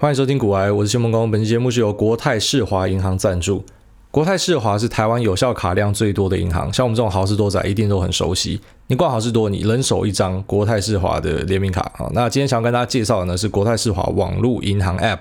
欢迎收听股癌，我是谢孟恭。本期节目是由国泰世华银行赞助。国泰世华是台湾有效卡量最多的银行，像我们这种好市多仔一定都很熟悉。你逛好市多，你人手一张国泰世华的联名卡啊。那今天想要跟大家介绍的呢是国泰世华网络银行 App，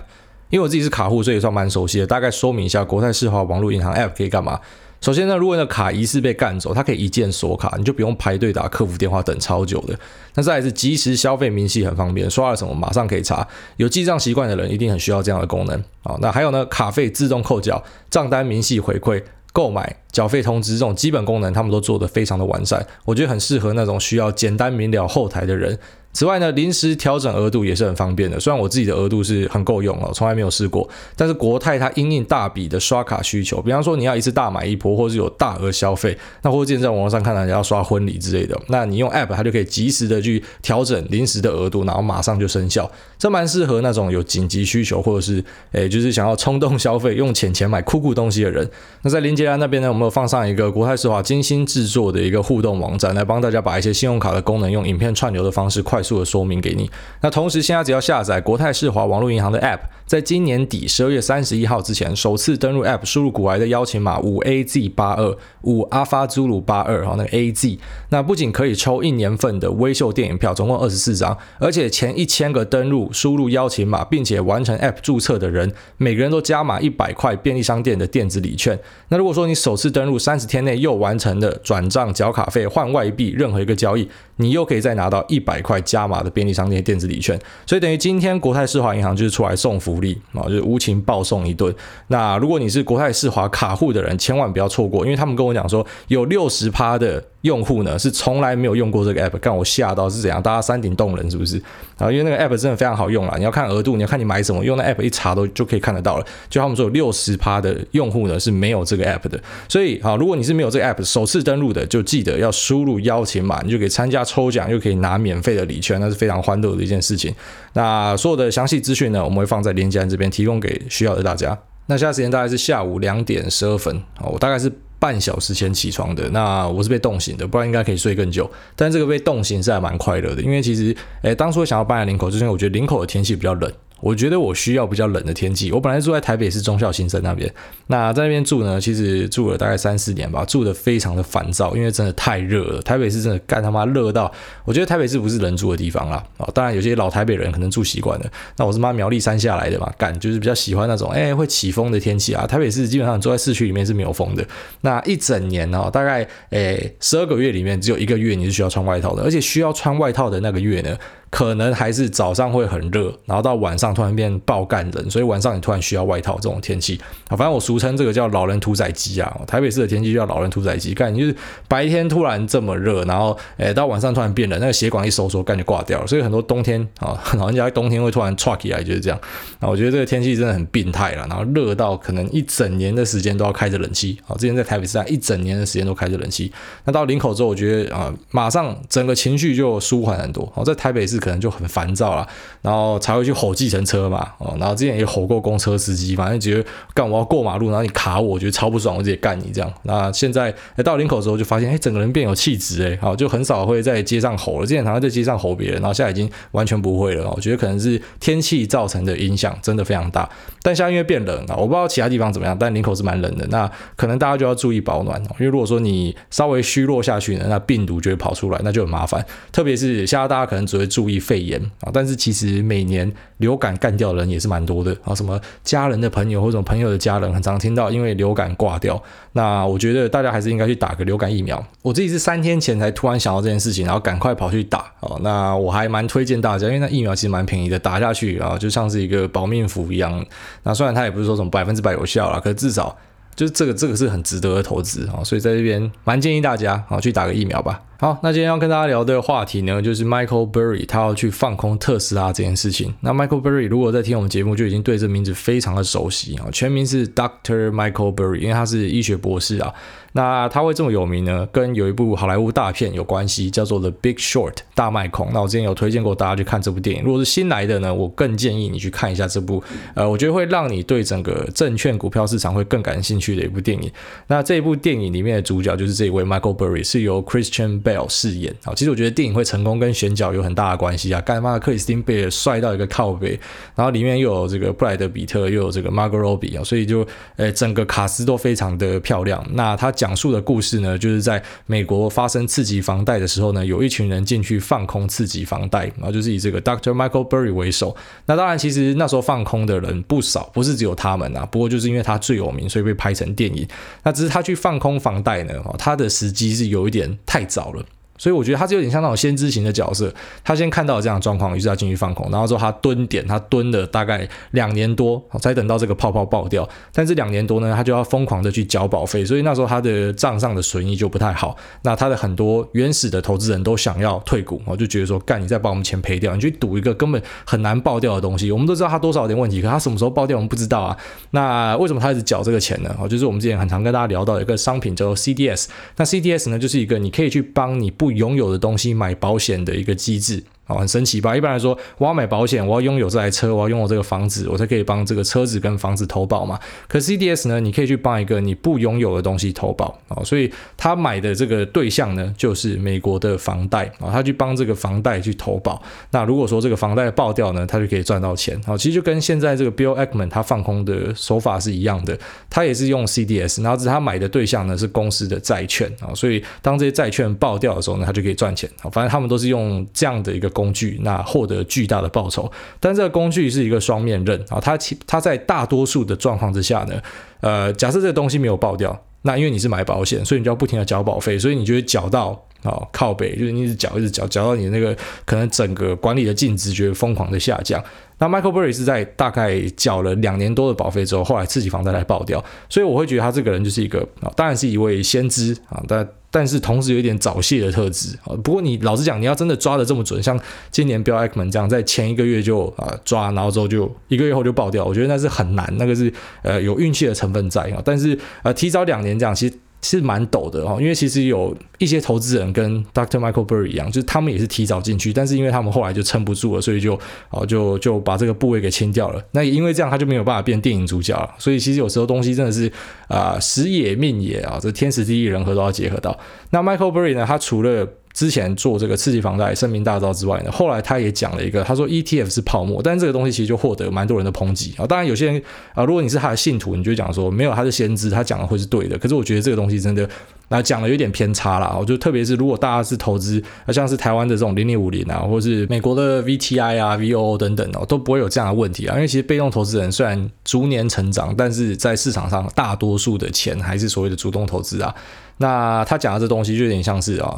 因为我自己是卡户，所以也算蛮熟悉的。大概说明一下国泰世华网络银行 App 可以干嘛。首先呢，如果你的卡疑似被干走，它可以一键锁卡，你就不用排队打客服电话等超久的。那再来是即时消费明细很方便，刷了什么马上可以查。有记账习惯的人一定很需要这样的功能啊。那还有呢，卡费自动扣缴，账单明细回馈，购买缴费通知这种基本功能，他们都做得非常的完善，我觉得很适合那种需要简单明了后台的人。此外呢，临时调整额度也是很方便的。虽然我自己的额度是很够用哦，从来没有试过。但是国泰它因应大笔的刷卡需求，比方说你要一次大买一波，或是有大额消费，那或者现在网络上看到人家要刷婚礼之类的，那你用 App 它就可以及时的去调整临时的额度，然后马上就生效。这蛮适合那种有紧急需求，或者是诶就是想要冲动消费，用钱钱买酷酷东西的人。那在连结栏那边呢，我们有放上一个国泰世华精心制作的一个互动网站，来帮大家把一些信用卡的功能用影片串流的方式快速速的说明给你。那同时，现在只要下载国泰世华网络银行的 App，在今年底十二月三十一号之前，首次登录 App，输入股癌的邀请码五 A Z 八二五阿发朱鲁八二，哈，那个 A Z，那不仅可以抽一年份的微秀电影票，总共二十四张，而且前一千个登录输入邀请码，并且完成 App 注册的人，每个人都加码一百块便利商店的电子礼券。那如果说你首次登录三十天内又完成的转账、缴卡费、换外币任何一个交易，你又可以再拿到一百块加码的便利商店电子礼券，所以等于今天国泰世华银行就是出来送福福利啊，就是无情暴送一顿。那如果你是国泰世华卡户的人，千万不要错过，因为他们跟我讲说有六十趴的。用户呢是从来没有用过这个 app，看我吓到是怎样？大家山顶洞人是不是？啊，因为那个 app 真的非常好用啦，你要看额度，你要看你买什么，用那 app 一查都就可以看得到了。就他们说有六十趴的用户呢是没有这个 app 的，所以啊，如果你是没有这个 app 首次登录的，就记得要输入邀请码，你就可以参加抽奖，又可以拿免费的礼券，那是非常欢乐的一件事情。那所有的详细资讯呢，我们会放在链接这边提供给需要的大家。那现在时间大概是下午两点十二分啊，我大概是。半小时前起床的，那我是被冻醒的，不然应该可以睡更久。但这个被冻醒是还蛮快乐的，因为其实，诶，当初想要搬来林口，就是因为我觉得林口的天气比较冷。我觉得我需要比较冷的天气。我本来住在台北市忠孝新生那边，那在那边住呢，其实住了大概三四年吧，住得非常的烦躁，因为真的太热了。台北市真的干他妈热到，我觉得台北市不是人住的地方啦。啊，当然有些老台北人可能住习惯了。那我是妈苗栗山下来的嘛，干就是比较喜欢那种哎会起风的天气啊。台北市基本上住在市区里面是没有风的。那一整年呢，大概诶十二个月里面只有一个月你是需要穿外套的，而且需要穿外套的那个月呢。可能还是早上会很热，然后到晚上突然变爆干冷，所以晚上你突然需要外套这种天气啊。反正我俗称这个叫“老人屠宰机”啊。台北市的天气就叫“老人屠宰机”，干就是白天突然这么热，然后诶到晚上突然变冷，那个血管一收缩，干就挂掉了。所以很多冬天啊，老人家冬天会突然唰起来，就是这样。那我觉得这个天气真的很病态了，然后热到可能一整年的时间都要开着冷气啊。之前在台北市啊，一整年的时间都开着冷气。那到林口之后，我觉得啊，马上整个情绪就舒缓很多。哦，在台北市。可能就很烦躁了，然后才会去吼计程车嘛，哦，然后之前也吼过公车司机，反正觉得干我要过马路，然后你卡我，我觉得超不爽，我直接干你这样。那现在到林口之后就发现，哎，整个人变有气质，哎，好，就很少会在街上吼了。之前常常在街上吼别人，然后现在已经完全不会了。我觉得可能是天气造成的影响，真的非常大。但现在因为变冷了，我不知道其他地方怎么样，但林口是蛮冷的。那可能大家就要注意保暖，因为如果说你稍微虚弱下去呢，那病毒就会跑出来，那就很麻烦。特别是现在大家可能只会注意肺炎啊，但是其实每年流感干掉的人也是蛮多的啊，什么家人的朋友或者朋友的家人，很常听到因为流感挂掉。那我觉得大家还是应该去打个流感疫苗。我自己是三天前才突然想到这件事情，然后赶快跑去打啊。那我还蛮推荐大家，因为那疫苗其实蛮便宜的，打下去啊就像是一个保命符一样。那虽然它也不是说什么百分之百有效啦，可是至少就是这个这个是很值得的投资啊，所以在这边蛮建议大家啊去打个疫苗吧。好，那今天要跟大家聊的话题呢，就是 Michael Burry 他要去放空特斯拉这件事情。那 Michael Burry 如果在听我们节目，就已经对这名字非常的熟悉啊，全名是 Doctor Michael Burry，因为他是医学博士啊。那他会这么有名呢，跟有一部好莱坞大片有关系，叫做《The Big Short》大卖空。那我之前有推荐过大家去看这部电影，如果是新来的呢，我更建议你去看一下这部，呃，我觉得会让你对整个证券股票市场会更感兴趣的一部电影。那这一部电影里面的主角就是这一位 Michael Burry，是由 Christian Bell 饰演啊。其实我觉得电影会成功跟选角有很大的关系啊。干妈克里斯汀贝尔帅到一个靠背，然后里面又有这个布莱德彼特，又有这个 Margot Robbie 啊，所以就诶整个卡司都非常的漂亮。那他讲述的故事呢，就是在美国发生次级房贷的时候呢，有一群人进去放空次级房贷，然后就是以这个 Dr. Michael Burry 为首。那当然，其实那时候放空的人不少，不是只有他们啊。不过就是因为他最有名，所以被拍成电影。那只是他去放空房贷呢，他的时机是有一点太早了。所以我觉得他是有点像那种先知型的角色，他先看到了这样的状况，于是他进去放空，然后之后他蹲点，他蹲了大概两年多，才等到这个泡泡爆掉。但这两年多呢，他就要疯狂的去缴保费，所以那时候他的账上的损益就不太好。那他的很多原始的投资人都想要退股，我就觉得说，干，你再把我们钱赔掉，你去赌一个根本很难爆掉的东西。我们都知道他多少有点问题，可他什么时候爆掉我们不知道啊。那为什么他一直缴这个钱呢？哦，就是我们之前很常跟大家聊到一个商品叫做 CDS。那 CDS 呢，就是一个你可以去帮你不拥有的东西买保险的一个机制。哦，很神奇吧？一般来说，我要买保险，我要拥有这台车，我要拥有这个房子，我才可以帮这个车子跟房子投保嘛。可 CDS 呢，你可以去帮一个你不拥有的东西投保啊，所以他买的这个对象呢，就是美国的房贷啊，他去帮这个房贷去投保。那如果说这个房贷爆掉呢，他就可以赚到钱啊。其实就跟现在这个 Bill Ackman 他放空的手法是一样的，他也是用 CDS，然后是他买的对象呢是公司的债券啊，所以当这些债券爆掉的时候呢，他就可以赚钱啊。反正他们都是用这样的一个工具，那获得巨大的报酬，但这个工具是一个双面刃啊，它其它在大多数的状况之下呢，呃，假设这个东西没有爆掉，那因为你是买保险，所以你就要不停的缴保费，所以你就会缴到啊靠北，就是你一直缴一直缴，缴到你那个可能整个管理的净值觉得疯狂的下降。那 Michael Burry 是在大概缴了两年多的保费之后，后来次级房贷来爆掉，所以我会觉得他这个人就是一个啊，当然是一位先知啊，但。但是同时有一点早泄的特质啊。不过你老实讲，你要真的抓的这么准，像今年 Bill Ackman 这样，在前一个月就啊抓，然后之后就一个月后就爆掉，我觉得那是很难，那个是呃有运气的成分在啊。但是呃提早两年这样，其实。是蛮陡的哦，因为其实有一些投资人跟 Dr. Michael Burry 一样，就是他们也是提早进去，但是因为他们后来就撑不住了，所以就哦就就把这个部位给清掉了。那也因为这样，他就没有办法变电影主角了。所以其实有时候东西真的是啊、呃、时也命也啊，这天时地利人和都要结合到。那 Michael Burry 呢，他除了之前做这个刺激房贷声名大噪之外呢，后来他也讲了一个，他说 ETF 是泡沫，但是这个东西其实就获得蛮多人的抨击啊。当然有些人啊，如果你是他的信徒，你就讲说没有，他是先知，他讲的会是对的。可是我觉得这个东西真的那讲的有点偏差啦。我就特别是如果大家是投资，像是台湾的这种零零五零啊，或是美国的 VTI 啊、VOO 等等哦，都不会有这样的问题啊。因为其实被动投资人虽然逐年成长，但是在市场上大多数的钱还是所谓的主动投资啊。那他讲的这东西就有点像是啊。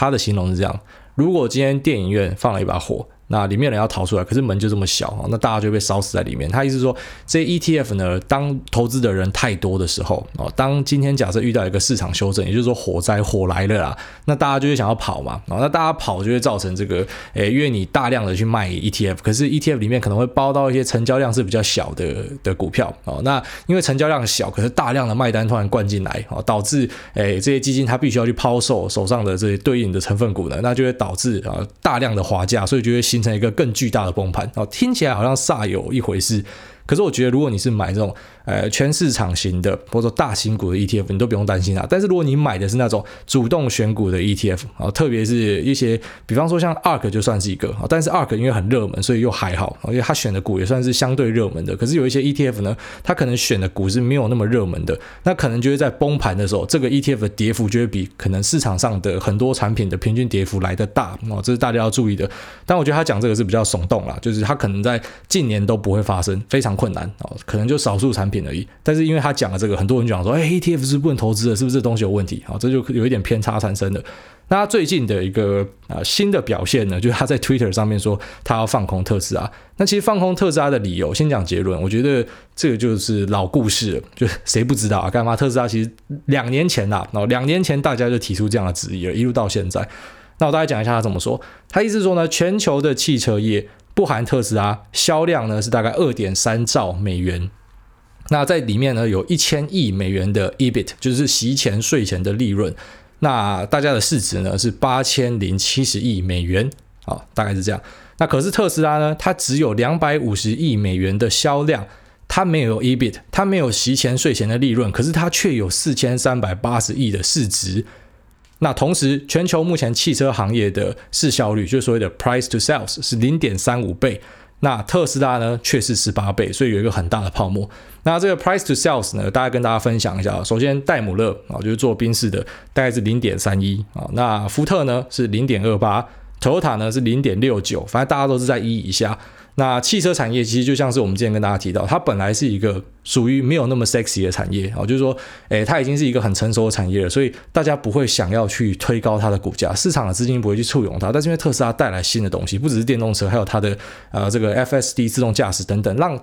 他的形容是这样：如果今天电影院放了一把火。那里面人要逃出来，可是门就这么小啊，那大家就被烧死在里面。他意思说，这 ETF 呢，当投资的人太多的时候哦，当今天假设遇到一个市场修正，也就是说火灾火来了啦，那大家就会想要跑嘛哦，那大家跑就会造成这个，诶，因为你大量的去卖 ETF，可是 ETF 里面可能会包到一些成交量是比较小的的股票哦，那因为成交量小，可是大量的卖单突然灌进来哦，导致诶这些基金它必须要去抛售手上的这些对应的成分股呢，那就会导致啊大量的滑价，所以就会形成一个更巨大的崩盘哦，听起来好像煞有一回事。可是我觉得，如果你是买这种呃全市场型的或者说大型股的 ETF，你都不用担心啊。但是如果你买的是那种主动选股的 ETF 啊，特别是一些比方说像 ARK 就算是一个啊，但是 ARK 因为很热门，所以又还好，因为它选的股也算是相对热门的。可是有一些 ETF 呢，它可能选的股是没有那么热门的，那可能就会在崩盘的时候，这个 ETF 的跌幅就会比可能市场上的很多产品的平均跌幅来得大哦，这是大家要注意的。但我觉得他讲这个是比较耸动啦，就是他可能在近年都不会发生，非常困难哦，可能就少数产品而已。但是因为他讲了这个，很多人讲说，哎，ETF 是不能投资的，是不是这东西有问题？啊，这就有一点偏差产生的。那他最近的一个啊新的表现呢，就是他在 Twitter 上面说他要放空特斯拉。那其实放空特斯拉的理由，先讲结论，我觉得这个就是老故事了，就 谁不知道啊？干嘛特斯拉其实两年前呐，哦，两年前大家就提出这样的质疑了，一路到现在。那我大概讲一下他怎么说。他意思说呢，全球的汽车业。不含特斯拉，销量呢是大概二点三兆美元。那在里面呢有一千亿美元的 EBIT，就是息前税前的利润。那大家的市值呢是八千零七十亿美元，啊，大概是这样。那可是特斯拉呢，它只有两百五十亿美元的销量，它没有 EBIT，它没有息前税前的利润，可是它却有四千三百八十亿的市值。那同时，全球目前汽车行业的市效率，就是所谓的 price to sales，是零点三五倍。那特斯拉呢，却是十八倍，所以有一个很大的泡沫。那这个 price to sales 呢，大概跟大家分享一下。首先，戴姆勒啊，就是做宾士的，大概是零点三一啊。那福特呢是零点二八，Toyota 呢是零点六九，反正大家都是在一以下。那汽车产业其实就像是我们之前跟大家提到，它本来是一个属于没有那么 sexy 的产业啊，就是说，诶，它已经是一个很成熟的产业了，所以大家不会想要去推高它的股价，市场的资金不会去簇拥它。但是因为特斯拉带来新的东西，不只是电动车，还有它的呃这个 FSD 自动驾驶等等，让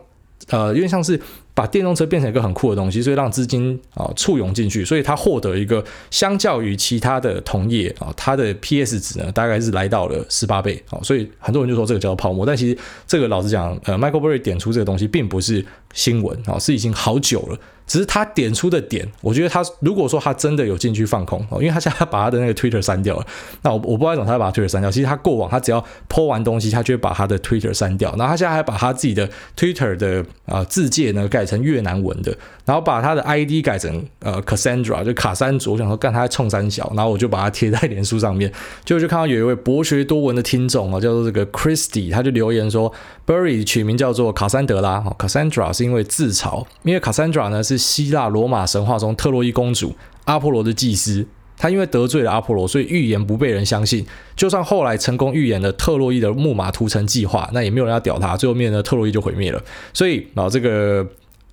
呃因为像是。把电动车变成一个很酷的东西，所以让资金啊簇拥进去，所以它获得一个相较于其他的同业啊，它的 PS 值呢大概是来到了十八倍啊，所以很多人就说这个叫做泡沫，但其实这个老实讲，呃，Michael Burry 点出这个东西并不是新闻啊，是已经好久了，只是他点出的点，我觉得他如果说他真的有进去放空哦，因为他现在把他的那个 Twitter 删掉了，那我我不知道为什么他把 Twitter 删掉，其实他过往他只要 po 完东西，他就会把他的 Twitter 删掉，然后他现在还把他自己的 Twitter 的啊字介呢改成越南文的，然后把他的 ID 改成呃 Cassandra 就卡山卓，我想说干他在冲三小，然后我就把它贴在脸书上面，就就看到有一位博学多闻的听众啊，叫做这个 Christy，他就留言说 Burry 取名叫做卡山德拉，Cassandra 是因为自嘲，因为 Cassandra 呢是希腊罗马神话中特洛伊公主阿波罗的祭司，他因为得罪了阿波罗，所以预言不被人相信，就算后来成功预言了特洛伊的木马屠城计划，那也没有人要屌他，最后面呢特洛伊就毁灭了，所以啊这个。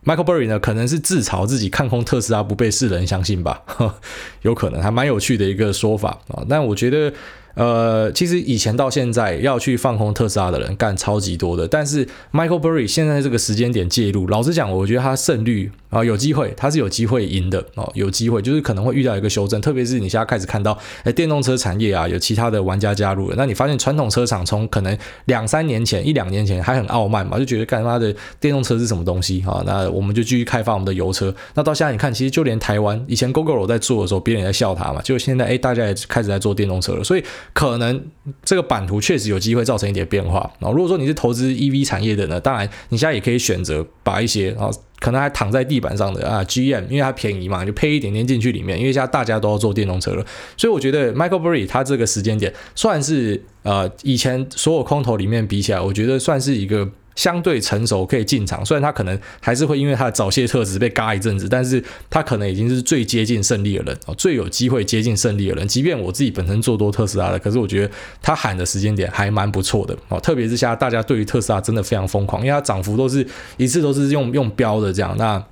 Michael Burry 呢，可能是自嘲自己看空特斯拉不被世人相信吧，有可能还蛮有趣的一个说法啊。但我觉得。呃，其实以前到现在要去放空特斯拉的人干超级多的，但是 Michael Burry 现在这个时间点介入，老实讲，我觉得他胜率啊有机会，他是有机会赢的哦，有机会就是可能会遇到一个修正，特别是你现在开始看到，哎，电动车产业啊有其他的玩家加入了，那你发现传统车厂从可能两三年前一两年前还很傲慢嘛，就觉得干他的电动车是什么东西啊？那我们就继续开发我们的油车，那到现在你看，其实就连台湾以前 GOOGLE 在做的时候，别人也在笑他嘛，就现在哎大家也开始在做电动车了，所以。可能这个版图确实有机会造成一点变化啊。如果说你是投资 EV 产业的呢，当然你现在也可以选择把一些啊可能还躺在地板上的啊 GM，因为它便宜嘛，就配一点点进去里面。因为现在大家都要坐电动车了，所以我觉得 Michael Burry 他这个时间点算是呃以前所有空投里面比起来，我觉得算是一个。相对成熟可以进场，虽然他可能还是会因为他的早泄特质被嘎一阵子，但是他可能已经是最接近胜利的人哦，最有机会接近胜利的人。即便我自己本身做多特斯拉的，可是我觉得他喊的时间点还蛮不错的哦，特别是现在大家对于特斯拉真的非常疯狂，因为它涨幅都是一次都是用用标的这样那。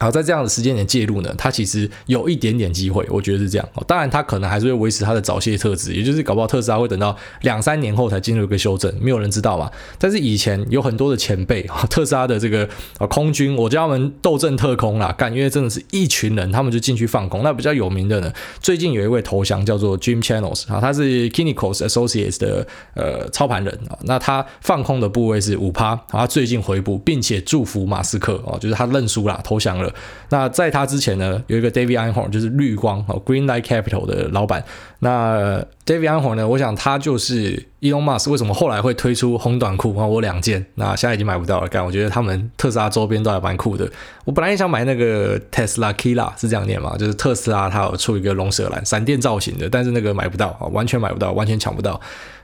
好，在这样的时间点介入呢，它其实有一点点机会，我觉得是这样。当然，它可能还是会维持它的早泄特质，也就是搞不好特斯拉会等到两三年后才进入一个修正，没有人知道嘛。但是以前有很多的前辈，特斯拉的这个空军，我叫他们斗阵特空啦，干，因为真的是一群人，他们就进去放空。那比较有名的呢，最近有一位投降叫做 Jim Chanos 啊，他是 Kynikos Associates 的呃操盘人啊，那他放空的部位是五趴，他最近回补，并且祝福马斯克哦，就是他认输啦，投降了。那在他之前呢，有一个 David Einhorn，就是绿光哦，Greenlight Capital 的老板。那 David Einhorn 呢，我想他就是 Elon Musk 为什么后来会推出红短裤啊？我两件，那现在已经买不到了。干，我觉得他们特斯拉周边都还蛮酷的。我本来也想买那个 Tesla Kila，是这样念嘛？就是特斯拉它有出一个龙舌兰闪电造型的，但是那个买不到啊，完全买不到，完全抢不到。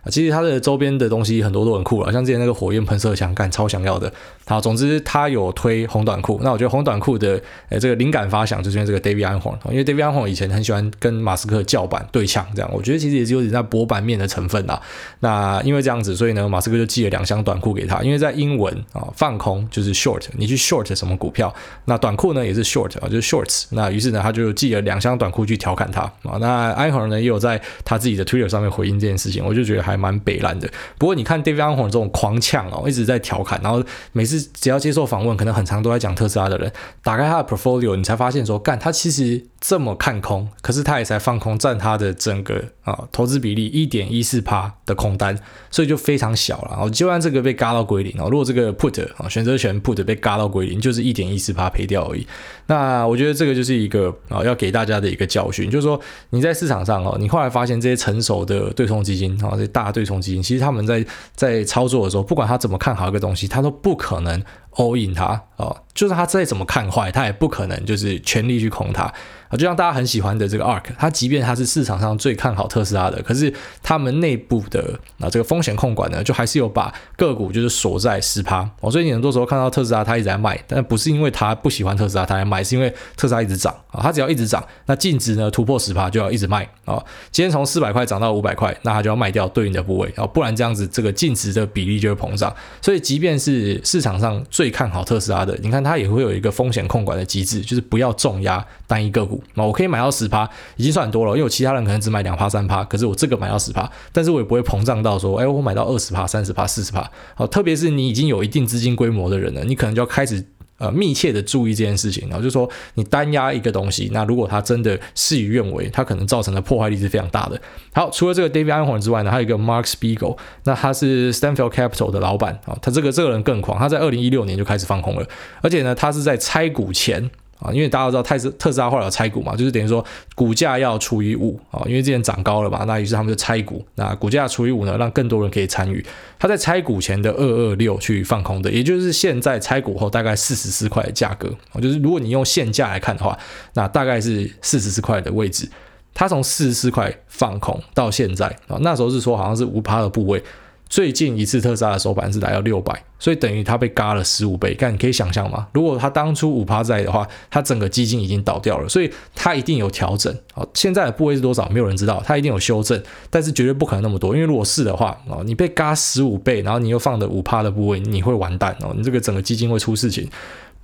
其实它的周边的东西很多都很酷了，像之前那个火焰喷射枪，干超想要的。好，总之它有推红短裤，那我觉得红短裤的诶这个灵感发想就是因为这个 Davidian 黄因为 Davidian 黄以前很喜欢跟马斯克叫板对呛，这样我觉得其实也是有点在博版面的成分啊。那因为这样子，所以呢马斯克就寄了两箱短裤给他，因为在英文啊放空就是 short，你去 short 什么股票，那短裤呢也是 short 啊，就是 shorts。那于是呢他就寄了两箱短裤去调侃他啊。那 Einhorn 呢也有在他自己的 Twitter 上面回应这件事情，我就觉得还。蛮北烂的，不过你看 David Einhorn 这种狂呛哦，一直在调侃，然后每次只要接受访问，可能很长都在讲特斯拉的人，打开他的 portfolio，你才发现说，干他其实这么看空，可是他也才放空占他的整个啊投资比例一点一四趴的空单，所以就非常小了。哦，就算这个被嘎到归零哦，如果这个 put 啊选择权 put 被嘎到归零，就是一点一四趴赔掉而已。那我觉得这个就是一个啊要给大家的一个教训，就是说你在市场上哦，你后来发现这些成熟的对冲基金啊，这些大对冲基金，其实他们在在操作的时候，不管他怎么看好一个东西，他都不可能 all in 它啊，就是他再怎么看坏，他也不可能就是全力去空它。啊，就像大家很喜欢的这个 ARK，它即便它是市场上最看好特斯拉的，可是他们内部的啊这个风险控管呢，就还是有把个股就是锁在十趴哦。所以你很多时候看到特斯拉它一直在卖，但不是因为他不喜欢特斯拉，他在卖，是因为特斯拉一直涨啊。它只要一直涨，那净值呢突破十趴就要一直卖啊。今天从四百块涨到五百块，那它就要卖掉对应的部位啊，不然这样子这个净值的比例就会膨胀。所以即便是市场上最看好特斯拉的，你看它也会有一个风险控管的机制，就是不要重压单一个股。那我可以买到十趴，已经算很多了。因为我其他人可能只买两趴、三趴，可是我这个买到十趴，但是我也不会膨胀到说，哎，我买到二十趴、三十趴、四十趴。好，特别是你已经有一定资金规模的人了，你可能就要开始呃密切的注意这件事情。然后就说你单压一个东西，那如果它真的事与愿违，它可能造成的破坏力是非常大的。好，除了这个 David Einhorn 之外呢，还有一个 Mark Spiegel，那他是 Stanfield Capital 的老板啊，他这个这个人更狂，他在二零一六年就开始放空了，而且呢，他是在拆股前。啊，因为大家都知道特斯特斯拉后来有拆股嘛，就是等于说股价要除以五啊，因为之前涨高了嘛，那于是他们就拆股，那股价除以五呢，让更多人可以参与。他在拆股前的二二六去放空的，也就是现在拆股后大概四十四块的价格啊，就是如果你用现价来看的话，那大概是四十四块的位置。他从四十四块放空到现在啊，那时候是说好像是五趴的部位。最近一次特斯拉的收盘是来到六百，所以等于它被嘎了十五倍。但你可以想象吗？如果它当初五趴在的话，它整个基金已经倒掉了，所以它一定有调整。好，现在的部位是多少？没有人知道，它一定有修正，但是绝对不可能那么多。因为如果是的话，哦，你被嘎十五倍，然后你又放的五趴的部位，你会完蛋哦，你这个整个基金会出事情。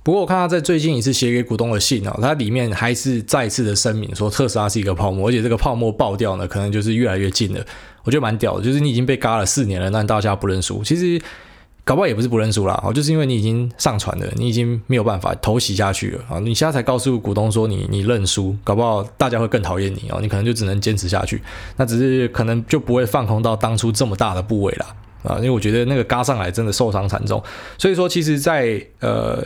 不过我看他在最近一次写给股东的信啊，它里面还是再次的声明说特斯拉是一个泡沫，而且这个泡沫爆掉呢，可能就是越来越近了。我觉得蛮屌的，就是你已经被嘎了四年了，但大家不认输，其实搞不好也不是不认输啦，哦，就是因为你已经上船了，你已经没有办法偷袭下去了啊，你现在才告诉股东说你你认输，搞不好大家会更讨厌你哦，你可能就只能坚持下去，那只是可能就不会放空到当初这么大的部位了。啊，因为我觉得那个嘎上来真的受伤惨重，所以说其实在呃。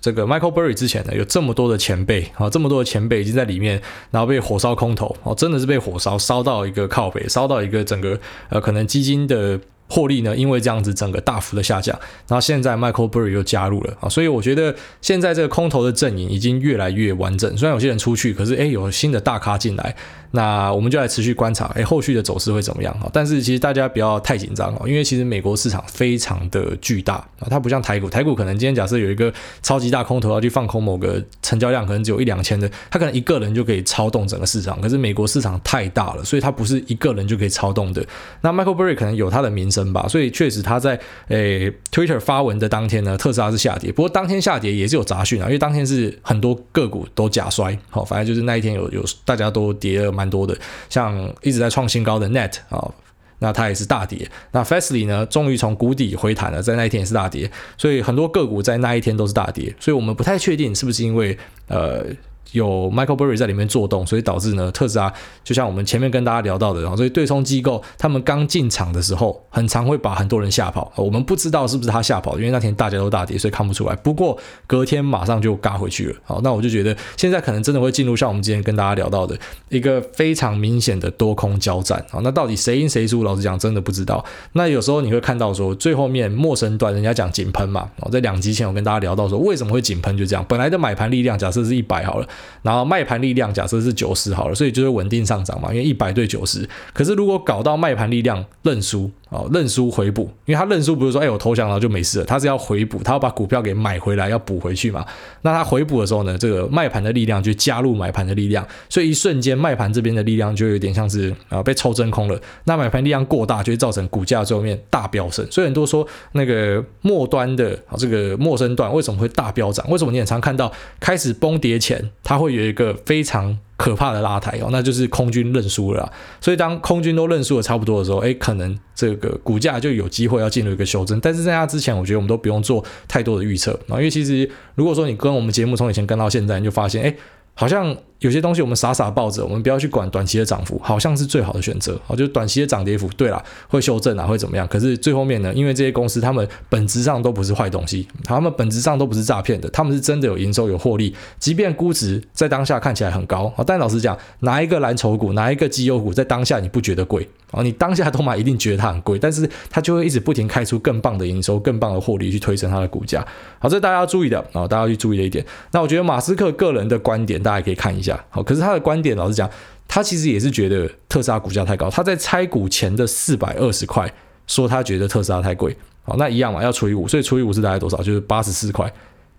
这个 Michael Burry 之前呢，有这么多的前辈啊，这么多的前辈已经在里面，然后被火烧空头哦，真的是被火烧烧到一个靠北，烧到一个整个呃，可能基金的。获利呢，因为这样子整个大幅的下降，然后现在 Michael Burry 又加入了啊，所以我觉得现在这个空头的阵营已经越来越完整。虽然有些人出去，可是诶有新的大咖进来，那我们就来持续观察，诶后续的走势会怎么样啊？但是其实大家不要太紧张哦，因为其实美国市场非常的巨大啊，它不像台股，台股可能今天假设有一个超级大空头要去放空某个成交量可能只有一两千的，他可能一个人就可以操动整个市场。可是美国市场太大了，所以它不是一个人就可以操动的。那 Michael Burry 可能有他的名声。吧，所以确实他在诶 Twitter 发文的当天呢，特斯拉是下跌。不过当天下跌也是有杂讯啊，因为当天是很多个股都假摔，好，反正就是那一天有有大家都跌了蛮多的，像一直在创新高的 Net 啊，那它也是大跌。那 Fastly 呢，终于从谷底回弹了，在那一天也是大跌，所以很多个股在那一天都是大跌。所以我们不太确定是不是因为呃。有 Michael Burry 在里面做动，所以导致呢，特斯拉就像我们前面跟大家聊到的，然后所以对冲机构他们刚进场的时候，很常会把很多人吓跑。我们不知道是不是他吓跑，因为那天大家都大跌，所以看不出来。不过隔天马上就嘎回去了。好，那我就觉得现在可能真的会进入像我们今天跟大家聊到的一个非常明显的多空交战。好，那到底谁赢谁输？老实讲，真的不知道。那有时候你会看到说，最后面末升段人家讲井喷嘛。哦，在两集前我跟大家聊到说，为什么会井喷？就这样，本来的买盘力量假设是一百好了。然后卖盘力量假设是九十好了，所以就是稳定上涨嘛，因为一百对九十。可是如果搞到卖盘力量认输啊，认输回补，因为他认输不是说哎我投降了就没事了，他是要回补，他要把股票给买回来，要补回去嘛。那他回补的时候呢，这个卖盘的力量就加入买盘的力量，所以一瞬间卖盘这边的力量就有点像是啊被抽真空了。那买盘力量过大，就会造成股价最后面大飙升。所以很多说那个末端的啊这个末升段为什么会大飙涨？为什么你很常看到开始崩跌前它会有一个非常可怕的拉抬哦，那就是空军认输了。所以当空军都认输的差不多的时候，哎，可能这个股价就有机会要进入一个修正。但是在那之前，我觉得我们都不用做太多的预测啊，因为其实如果说你跟我们节目从以前跟到现在，你就发现，哎，好像有些东西我们傻傻抱着，我们不要去管短期的涨幅，好像是最好的选择啊。就短期的涨跌幅，对啦，会修正啊，会怎么样？可是最后面呢，因为这些公司他们本质上都不是坏东西，他们本质上都不是诈骗的，他们是真的有营收有获利，即便估值在当下看起来很高啊，但老实讲，哪一个蓝筹股，哪一个绩优股，在当下你不觉得贵啊？你当下都买一定觉得它很贵，但是它就会一直不停开出更棒的营收、更棒的获利去推升它的股价。好，这是大家要注意的啊，大家要去注意的一点。那我觉得马斯克个人的观点，大家可以看一下。好，可是他的观点，老实讲，他其实也是觉得特斯拉股价太高。他在拆股前的四百二十块，说他觉得特斯拉太贵。好，那一样嘛，要除以五，所以除以五是大概多少？就是八十四块。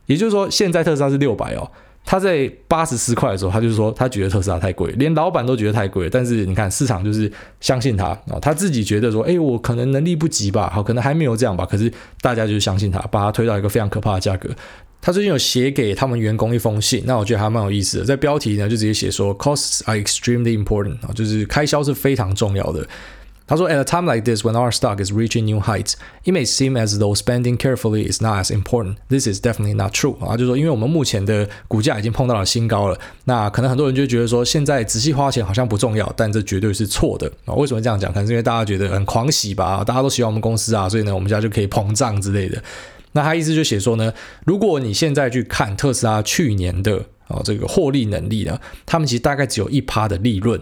也就是说，现在特斯拉是六百哦。他在八十四块的时候，他就说他觉得特斯拉太贵，连老板都觉得太贵。但是你看市场就是相信他啊，他自己觉得说，哎，我可能能力不及吧，好，可能还没有这样吧。可是大家就相信他，把他推到一个非常可怕的价格。他最近有写给他们员工一封信，那我觉得还蛮有意思的。在标题呢，就直接写说，Costs are extremely important 啊，就是开销是非常重要的。他说，At a time like this, when our stock is reaching new heights, it may seem as though spending carefully is not as important. This is definitely not true 啊，就是说，因为我们目前的股价已经碰到了新高了，那可能很多人就觉得说，现在仔细花钱好像不重要，但这绝对是错的啊。为什么这样讲？可能是因为大家觉得很狂喜吧，大家都喜欢我们公司啊，所以呢，我们家就可以膨胀之类的。那他意思就写说呢，如果你现在去看特斯拉去年的啊这个获利能力呢，他们其实大概只有一趴的利润。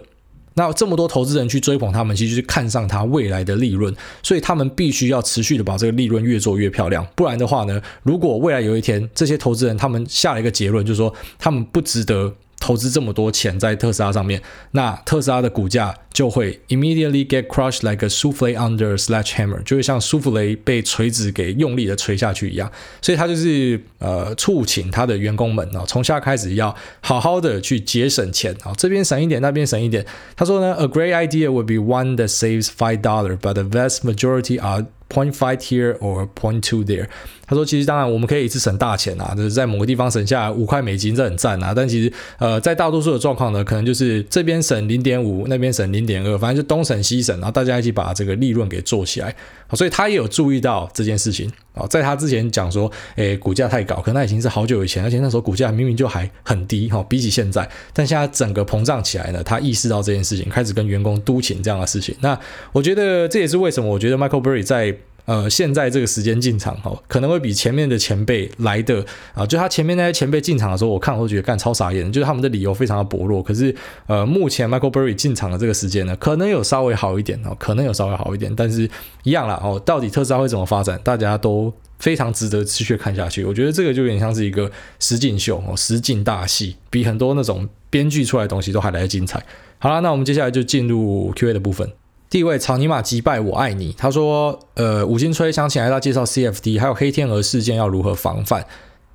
那这么多投资人去追捧他们，其实是看上他未来的利润，所以他们必须要持续的把这个利润越做越漂亮。不然的话呢，如果未来有一天这些投资人他们下了一个结论，就是说他们不值得。投资这么多钱在特斯拉上面，那特斯拉的股价就会 immediately get crushed like a souffle under a sledgehammer，就会像舒芙蕾被锤子给用力的锤下去一样。所以他就是呃促请他的员工们啊，从下开始要好好的去节省钱啊，这边省一点，那边省一点。他说呢，a great idea would be one that saves five dollar, but the vast majority are point five here or point two there。他说：“其实当然，我们可以一次省大钱啊，就是在某个地方省下五块美金，这很赞啊。但其实，呃，在大多数的状况呢，可能就是这边省零点五，那边省零点二，反正就东省西省，然后大家一起把这个利润给做起来。所以他也有注意到这件事情啊。在他之前讲说，诶，股价太高，可能那已经是好久以前，而且那时候股价明明就还很低哈，比起现在，但现在整个膨胀起来呢，他意识到这件事情，开始跟员工督勤这样的事情。那我觉得这也是为什么我觉得 Michael Berry 在。”呃，现在这个时间进场哦，可能会比前面的前辈来的啊，就他前面那些前辈进场的时候，我看我都觉得干超傻眼，就是他们的理由非常的薄弱。可是呃，目前 Michael Berry 进场的这个时间呢，可能有稍微好一点哦，可能有稍微好一点，但是一样啦哦，到底特斯拉会怎么发展，大家都非常值得持续看下去。我觉得这个就有点像是一个实景秀哦，实景大戏，比很多那种编剧出来的东西都还来得精彩。好了，那我们接下来就进入 Q&A 的部分。第一位草泥马击败我爱你，他说：“呃，五金吹想请来他介绍 CFD，还有黑天鹅事件要如何防范。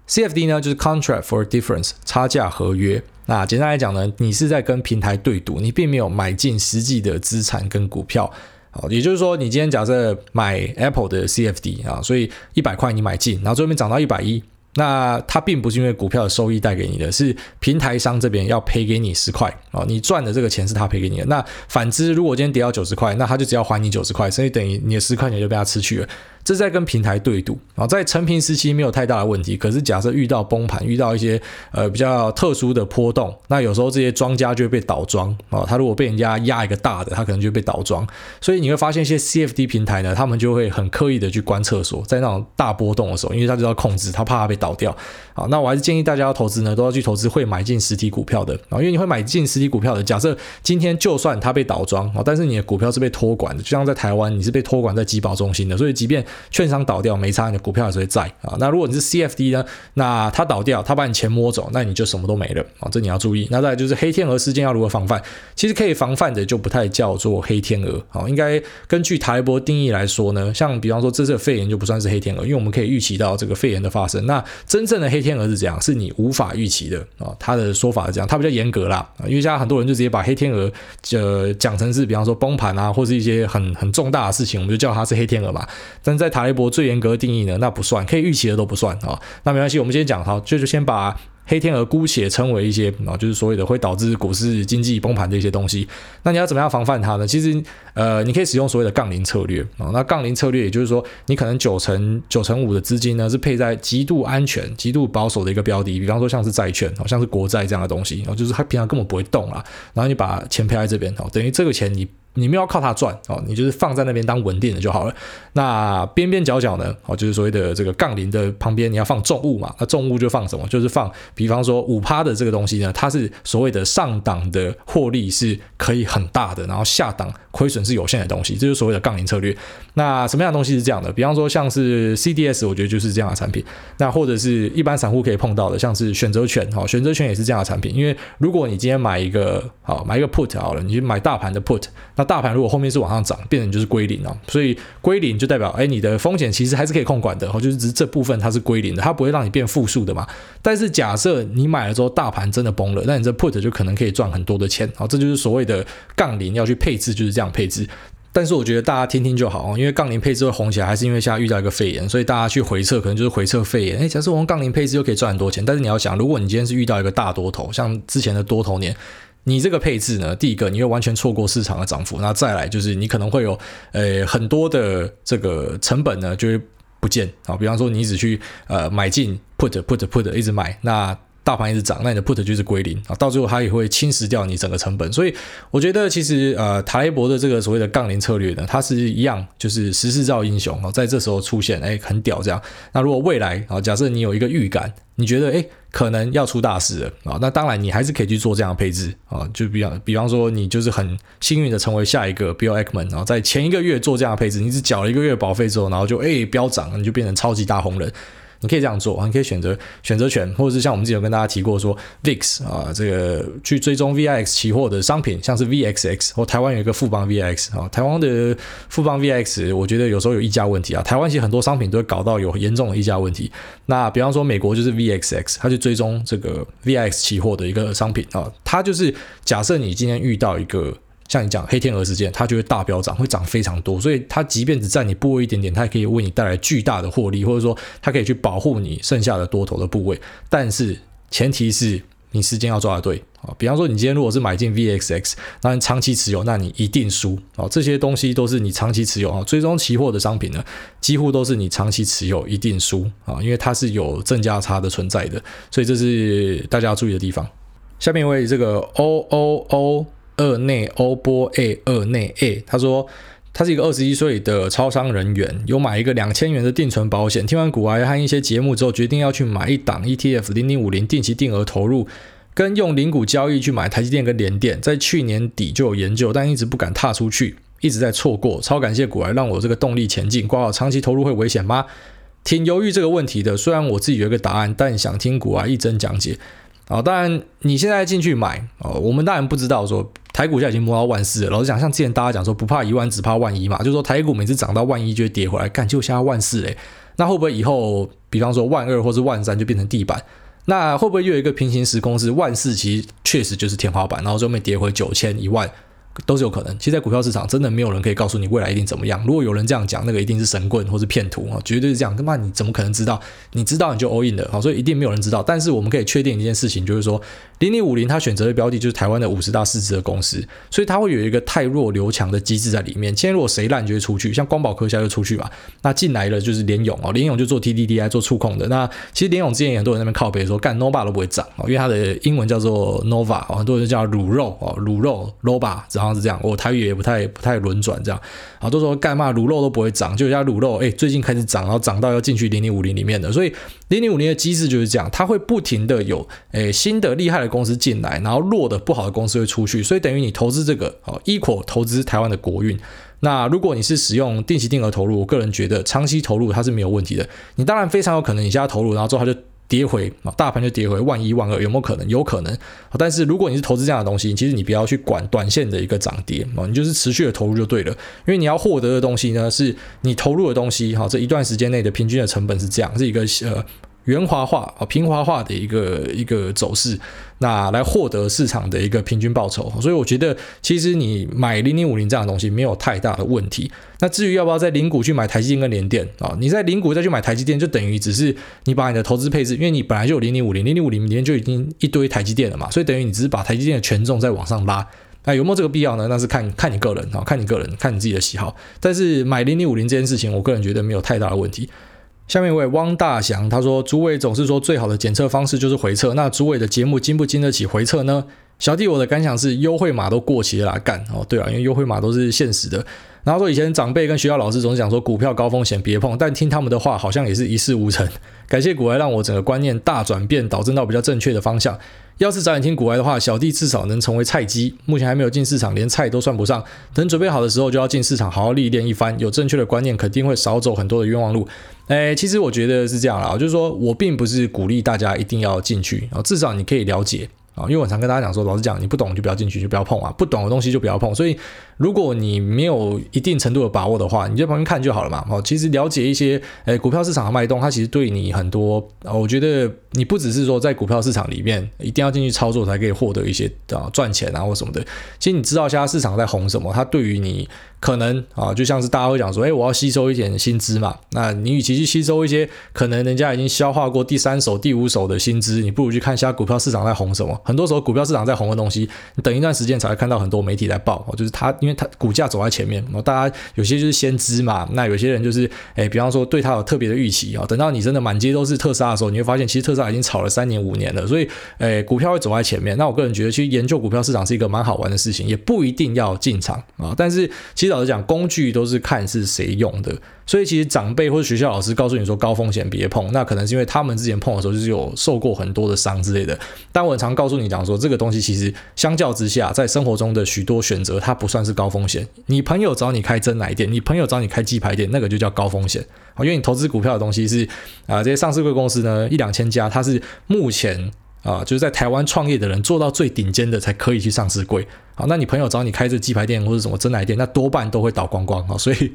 CFD 呢，就是 Contract for Difference，差价合约。那简单来讲呢，你是在跟平台对赌，你并没有买进实际的资产跟股票。好，也就是说，你今天假设买 Apple 的 CFD 啊，所以一百块你买进，然后最后面涨到一百一。”那它并不是因为股票的收益带给你的，是平台商这边要赔给你十块啊，你赚的这个钱是他赔给你的。那反之，如果今天跌到九十块，那他就只要还你九十块，所以等于你的十块钱就被他吃去了。这在跟平台对赌啊，在成平时期没有太大的问题，可是假设遇到崩盘，遇到一些呃比较特殊的波动，那有时候这些庄家就会被倒庄啊。他如果被人家压一个大的，他可能就被倒庄。所以你会发现一些 CFD 平台呢，他们就会很刻意的去关厕所，在那种大波动的时候，因为他就要控制，他怕他被倒掉。好，那我还是建议大家要投资呢，都要去投资会买进实体股票的啊，因为你会买进实体股票的。假设今天就算它被倒庄啊，但是你的股票是被托管的，就像在台湾，你是被托管在集保中心的，所以即便券商倒掉没差，你的股票还是会在啊。那如果你是 CFD 呢？那它倒掉，它把你钱摸走，那你就什么都没了啊。这你要注意。那再来就是黑天鹅事件要如何防范？其实可以防范的就不太叫做黑天鹅啊。应该根据台博定义来说呢，像比方说这次的肺炎就不算是黑天鹅，因为我们可以预期到这个肺炎的发生。那真正的黑天鹅是怎样？是你无法预期的啊。他的说法是这样，他比较严格啦。因为现在很多人就直接把黑天鹅呃讲成是比方说崩盘啊，或是一些很很重大的事情，我们就叫它是黑天鹅吧。但在在塔雷伯最严格的定义呢，那不算，可以预期的都不算啊。那没关系，我们先讲好，就就先把黑天鹅姑且称为一些啊，就是所谓的会导致股市经济崩盘的一些东西。那你要怎么样防范它呢？其实呃，你可以使用所谓的杠铃策略啊。那杠铃策略也就是说，你可能九成九成五的资金呢是配在极度安全、极度保守的一个标的，比方说像是债券，好像是国债这样的东西，就是它平常根本不会动啊。然后你把钱配在这边，哦，等于这个钱你。你没有要靠它赚哦，你就是放在那边当稳定的就好了。那边边角角呢？哦，就是所谓的这个杠铃的旁边，你要放重物嘛。那重物就放什么？就是放，比方说五趴的这个东西呢，它是所谓的上档的获利是可以很大的，然后下档亏损是有限的东西，这就是所谓的杠铃策略。那什么样的东西是这样的？比方说像是 CDS，我觉得就是这样的产品。那或者是一般散户可以碰到的，像是选择权，哦，选择权也是这样的产品。因为如果你今天买一个，好，买一个 put 好了，你去买大盘的 put，那大盘如果后面是往上涨，变成就是归零啊，所以归零就代表，哎，你的风险其实还是可以控管的，就是只是这部分它是归零的，它不会让你变负数的嘛。但是假设你买了之后，大盘真的崩了，那你这 put 就可能可以赚很多的钱，好，这就是所谓的杠铃要去配置，就是这样配置。但是我觉得大家听听就好，因为杠铃配置会红起来，还是因为现在遇到一个肺炎，所以大家去回测可能就是回测肺炎。哎，假设我们杠铃配置又可以赚很多钱，但是你要想，如果你今天是遇到一个大多头，像之前的多头年。你这个配置呢，第一个你会完全错过市场的涨幅，那再来就是你可能会有呃很多的这个成本呢就会不见啊，比方说你只去呃买进 put put put 一直买那。大盘一直涨，那你的 put 就是归零啊，到最后它也会侵蚀掉你整个成本。所以我觉得其实呃，塔雷伯的这个所谓的杠铃策略呢，它是一样，就是时势造英雄啊，在这时候出现，哎，很屌这样。那如果未来啊，假设你有一个预感，你觉得哎可能要出大事了啊，那当然你还是可以去做这样的配置啊，就比方比方说你就是很幸运的成为下一个 Bill Ackman，然后在前一个月做这样的配置，你只缴了一个月保费之后，然后就哎飙涨，你就变成超级大红人。你可以这样做，你可以选择选择权，或者是像我们之前有跟大家提过说，VIX 啊，这个去追踪 VIX 期货的商品，像是 VXX 或台湾有一个富邦 VIX 啊，台湾的富邦 VIX，我觉得有时候有溢价问题啊。台湾其实很多商品都会搞到有严重的溢价问题。那比方说美国就是 VXX，它去追踪这个 VIX 期货的一个商品啊，它就是假设你今天遇到一个。像你讲黑天鹅事件，它就会大飙涨，会涨非常多，所以它即便只占你部位一点点，它也可以为你带来巨大的获利，或者说它可以去保护你剩下的多头的部位。但是前提是你时间要抓得对啊。比方说你今天如果是买进 VXX，那你长期持有，那你一定输啊。这些东西都是你长期持有啊，追踪期货的商品呢，几乎都是你长期持有一定输啊，因为它是有正价差的存在的，所以这是大家要注意的地方。下面一位这个 O O O。二内欧波 A 二内 A，他说他是一个二十一岁的超商人员，有买一个两千元的定存保险。听完股癌和一些节目之后，决定要去买一档 ETF 零零五零定期定额投入，跟用零股交易去买台积电跟联电。在去年底就有研究，但一直不敢踏出去，一直在错过。超感谢股癌让我这个动力前进。挂号长期投入会危险吗？挺犹豫这个问题的。虽然我自己有一个答案，但想听股癌一针讲解。啊，当然你现在进去买哦，我们当然不知道说。台股价已经摸到万四了，老实讲，像之前大家讲说不怕一万，只怕万一嘛，就是说台股每次涨到万一就会跌回来，干就现在万四嘞，那会不会以后，比方说万二或是万三就变成地板？那会不会又有一个平行时空是万四其实确实就是天花板，然后后面跌回九千一万？都是有可能。其实，在股票市场，真的没有人可以告诉你未来一定怎么样。如果有人这样讲，那个一定是神棍或是骗徒啊，绝对是这样。他妈，你怎么可能知道？你知道你就 all in 的，好，所以一定没有人知道。但是我们可以确定一件事情，就是说，零零五零它选择的标的就是台湾的五十大市值的公司，所以它会有一个太弱留强的机制在里面。今天如果谁烂就会出去，像光宝科现在就出去嘛。那进来了就是联咏哦，联咏就做 TDDI 做触控的。那其实联咏之前也很多人那边靠北说，干 Nova 都不会涨哦，因为它的英文叫做 Nova，很多人叫卤肉哦，卤肉 Nova，然后是这样。我台语。也不太不太轮转这样啊，都说干嘛卤肉都不会涨，就人家卤肉哎，最近开始涨，然后涨到要进去零零五零里面的，所以零零五零的机制就是这样，它会不停的有诶新的厉害的公司进来，然后弱的不好的公司会出去，所以等于你投资这个哦，equal 投资台湾的国运。那如果你是使用定期定额投入，我个人觉得长期投入它是没有问题的。你当然非常有可能你现在投入，然后之后它就。跌回啊，大盘就跌回万一万二，有没有可能？有可能。但是如果你是投资这样的东西，其实你不要去管短线的一个涨跌啊，你就是持续的投入就对了。因为你要获得的东西呢，是你投入的东西哈，这一段时间内的平均的成本是这样，是一个呃圆滑化啊平滑化的一个一个走势，那来获得市场的一个平均报酬。所以我觉得其实你买零零五零这样的东西没有太大的问题。那至于要不要在零股去买台积电跟联电啊？你在零股再去买台积电，就等于只是你把你的投资配置，因为你本来就有零零五零，零零五零里面就已经一堆台积电了嘛，所以等于你只是把台积电的权重再往上拉。那有没有这个必要呢？那是看看你个人啊，看你个人，看你自己的喜好。但是买零零五零这件事情，我个人觉得没有太大的问题。下面一位汪大祥，他说：“主委总是说最好的检测方式就是回测，那主委的节目经不经得起回测呢？”小弟我的感想是，优惠码都过期了啦，干哦，对啊，因为优惠码都是现实的。然后说以前长辈跟学校老师总是讲说股票高风险别碰，但听他们的话好像也是一事无成。感谢股来让我整个观念大转变，导致到比较正确的方向。要是早点听古埃的话，小弟至少能成为菜鸡。目前还没有进市场，连菜都算不上。等准备好的时候，就要进市场，好好历练一番。有正确的观念，肯定会少走很多的冤枉路。诶，其实我觉得是这样啦，就是说我并不是鼓励大家一定要进去啊，至少你可以了解。啊，因为我常跟大家讲说，老实讲，你不懂就不要进去，就不要碰啊，不懂的东西就不要碰。所以，如果你没有一定程度的把握的话，你就旁边看就好了嘛。哦，其实了解一些，诶，股票市场的脉动，它其实对你很多，我觉得你不只是说在股票市场里面一定要进去操作才可以获得一些啊赚钱啊或什么的。其实你知道现在市场在红什么，它对于你。可能啊，就像是大家会讲说，哎，我要吸收一点薪资嘛。那你与其去吸收一些可能人家已经消化过第三手、第五手的薪资，你不如去看一下股票市场在红什么。很多时候，股票市场在红的东西，你等一段时间才会看到很多媒体来报，就是它，因为它股价走在前面，然后大家有些就是先知嘛。那有些人就是，哎，比方说对它有特别的预期啊。等到你真的满街都是特斯拉的时候，你会发现其实特斯拉已经炒了三年、五年了。所以，哎，股票会走在前面。那我个人觉得，其实研究股票市场是一个蛮好玩的事情，也不一定要进场啊。但是，其实老实讲，工具。都是看是谁用的，所以其实长辈或者学校老师告诉你说高风险别碰，那可能是因为他们之前碰的时候就是有受过很多的伤之类的。但我很常告诉你讲说，这个东西其实相较之下，在生活中的许多选择，它不算是高风险。你朋友找你开真奶店，你朋友找你开鸡排店，那个就叫高风险啊，因为你投资股票的东西是啊，这些上市贵公司呢一两千家，它是目前。啊，就是在台湾创业的人做到最顶尖的才可以去上市柜。好，那你朋友找你开这鸡排店或者什么真奶店，那多半都会倒光光啊。所以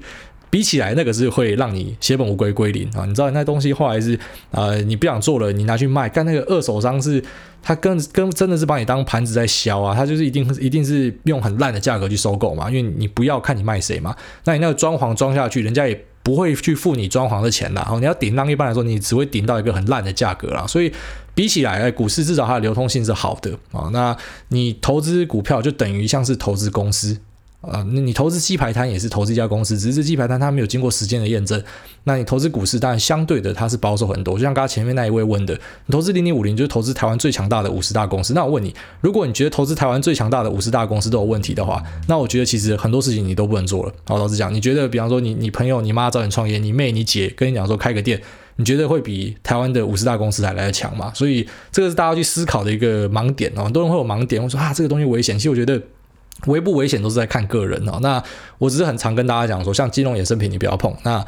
比起来，那个是会让你血本无归归零啊。你知道那东西后来是呃，你不想做了，你拿去卖，干那个二手商是，他跟跟真的是把你当盘子在削啊。他就是一定一定是用很烂的价格去收购嘛，因为你不要看你卖谁嘛。那你那个装潢装下去，人家也。不会去付你装潢的钱啦，你要顶让一般来说你只会顶到一个很烂的价格啦，所以比起来，股市至少它的流通性是好的啊。那你投资股票就等于像是投资公司。啊，那你投资鸡排摊也是投资一家公司，只是鸡排摊它没有经过时间的验证。那你投资股市，当然相对的它是保守很多。就像刚刚前面那一位问的，你投资零零五零就是投资台湾最强大的五十大公司。那我问你，如果你觉得投资台湾最强大的五十大公司都有问题的话，那我觉得其实很多事情你都不能做了。好，老实讲，你觉得，比方说你你朋友、你妈找你创业，你妹、你姐跟你讲说开个店，你觉得会比台湾的五十大公司还来得强吗？所以这个是大家去思考的一个盲点哦。很多人会有盲点，我说啊，这个东西危险。其实我觉得。危不危险都是在看个人哦。那我只是很常跟大家讲说，像金融衍生品你不要碰。那